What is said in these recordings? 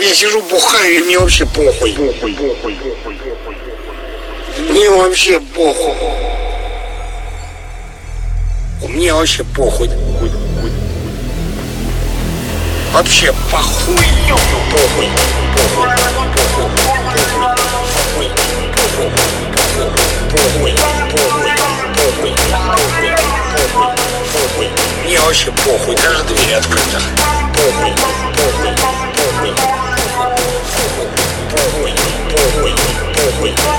Я сижу бухаю, и мне вообще похуй. Мне вообще похуй. Мне вообще похуй. Вообще похуй. Похуй. Похуй. Похуй. Похуй. Похуй. Похуй. Похуй. Похуй. Похуй. Похуй. Похуй. Мне вообще похуй. Даже. Похуй. Похуй. Похуй.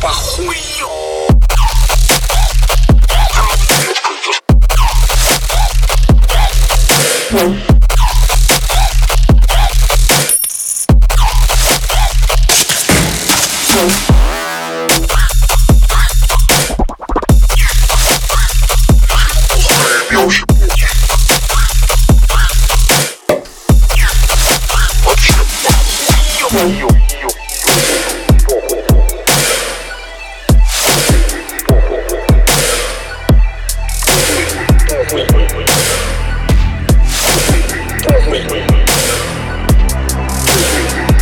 похую. Thank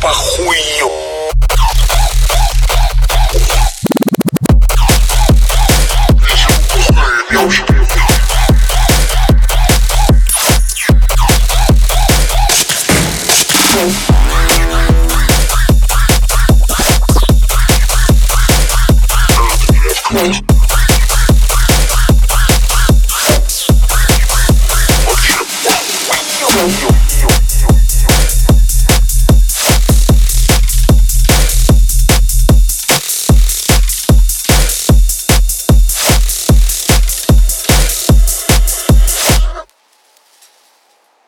pa' a Wait.